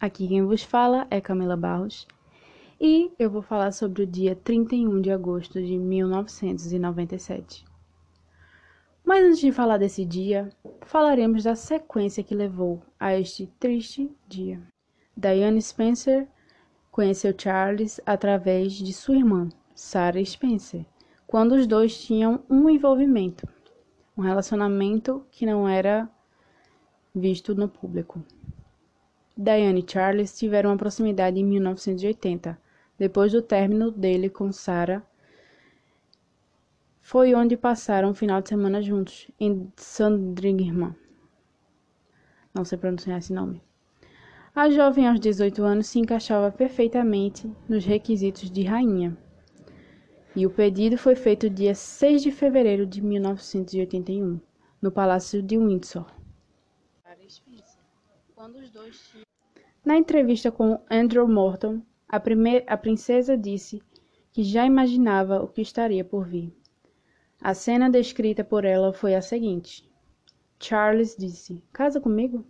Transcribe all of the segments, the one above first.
Aqui quem vos fala é Camila Barros e eu vou falar sobre o dia 31 de agosto de 1997. Mas antes de falar desse dia, falaremos da sequência que levou a este triste dia. Diane Spencer conheceu Charles através de sua irmã, Sarah Spencer, quando os dois tinham um envolvimento, um relacionamento que não era visto no público. Diane e Charles tiveram uma proximidade em 1980, depois do término dele com Sarah. Foi onde passaram um final de semana juntos, em Sandringham. Não sei pronunciar esse nome. A jovem aos 18 anos se encaixava perfeitamente nos requisitos de rainha. E o pedido foi feito dia 6 de fevereiro de 1981, no Palácio de Windsor. Na entrevista com Andrew Morton, a, a princesa disse que já imaginava o que estaria por vir. A cena descrita por ela foi a seguinte: Charles disse: Casa comigo?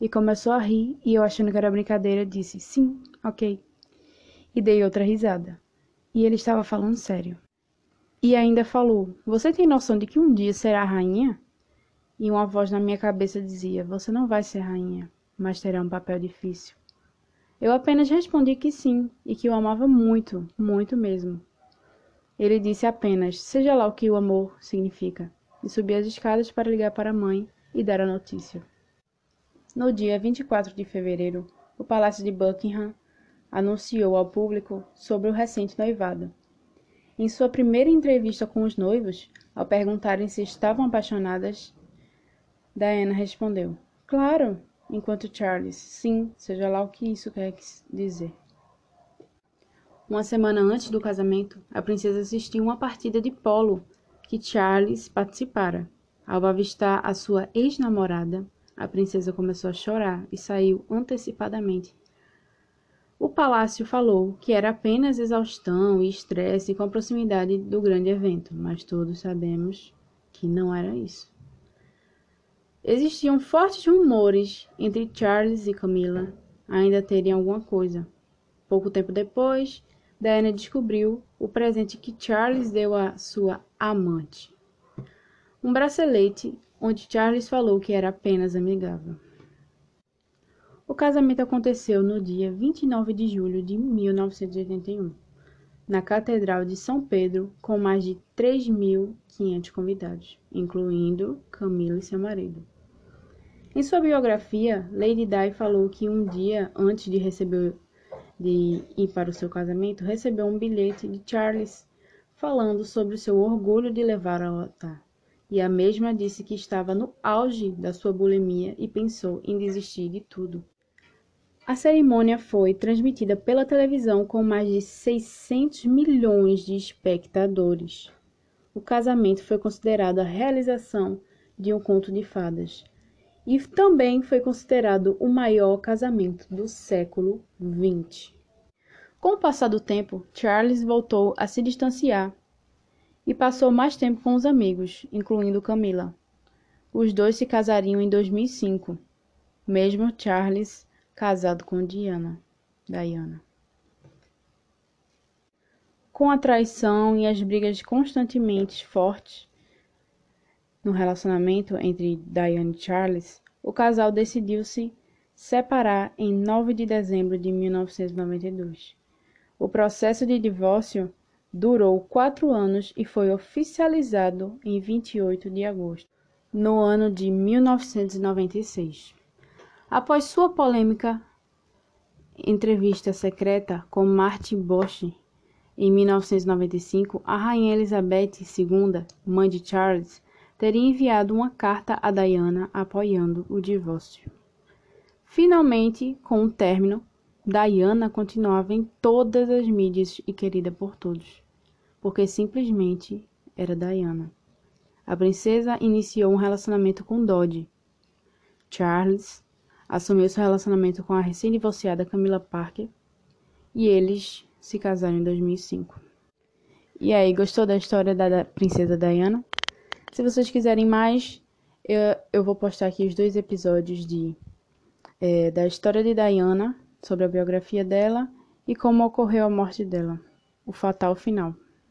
E começou a rir, e eu, achando que era brincadeira, disse: Sim, ok. E dei outra risada. E ele estava falando sério. E ainda falou: Você tem noção de que um dia será rainha? E uma voz na minha cabeça dizia: Você não vai ser rainha mas terá um papel difícil. Eu apenas respondi que sim e que o amava muito, muito mesmo. Ele disse apenas: Seja lá o que o amor significa, e subi as escadas para ligar para a mãe e dar a notícia. No dia 24 de fevereiro, o Palácio de Buckingham anunciou ao público sobre o recente noivado. Em sua primeira entrevista com os noivos, ao perguntarem se estavam apaixonadas, Diana respondeu: Claro, enquanto Charles, sim, seja lá o que isso quer dizer. Uma semana antes do casamento, a princesa assistiu uma partida de polo que Charles participara. Ao avistar a sua ex-namorada, a princesa começou a chorar e saiu antecipadamente. O palácio falou que era apenas exaustão e estresse com a proximidade do grande evento, mas todos sabemos que não era isso. Existiam fortes rumores entre Charles e Camila ainda terem alguma coisa. Pouco tempo depois, Diana descobriu o presente que Charles deu à sua amante. Um bracelete onde Charles falou que era apenas amigável. O casamento aconteceu no dia 29 de julho de 1981, na Catedral de São Pedro, com mais de 3.500 convidados, incluindo Camila e seu marido. Em sua biografia, Lady Di falou que um dia antes de receber de ir para o seu casamento, recebeu um bilhete de Charles falando sobre o seu orgulho de levar ao altar. E a mesma disse que estava no auge da sua bulimia e pensou em desistir de tudo. A cerimônia foi transmitida pela televisão com mais de 600 milhões de espectadores. O casamento foi considerado a realização de um conto de fadas e também foi considerado o maior casamento do século XX. Com o passar do tempo, Charles voltou a se distanciar e passou mais tempo com os amigos, incluindo Camila. Os dois se casariam em 2005, mesmo Charles casado com Diana, Diana. Com a traição e as brigas constantemente fortes, no relacionamento entre Diane e Charles, o casal decidiu se separar em 9 de dezembro de 1992. O processo de divórcio durou quatro anos e foi oficializado em 28 de agosto, no ano de 1996. Após sua polêmica entrevista secreta com Martin Bosch em 1995, a rainha Elizabeth II, mãe de Charles, teria enviado uma carta a Diana apoiando o divórcio. Finalmente, com o término, Diana continuava em todas as mídias e querida por todos, porque simplesmente era Diana. A princesa iniciou um relacionamento com Dodge. Charles assumiu seu relacionamento com a recém-divorciada Camila Parker e eles se casaram em 2005. E aí, gostou da história da princesa Diana? Se vocês quiserem mais, eu, eu vou postar aqui os dois episódios de é, da história de Diana sobre a biografia dela e como ocorreu a morte dela, o fatal final.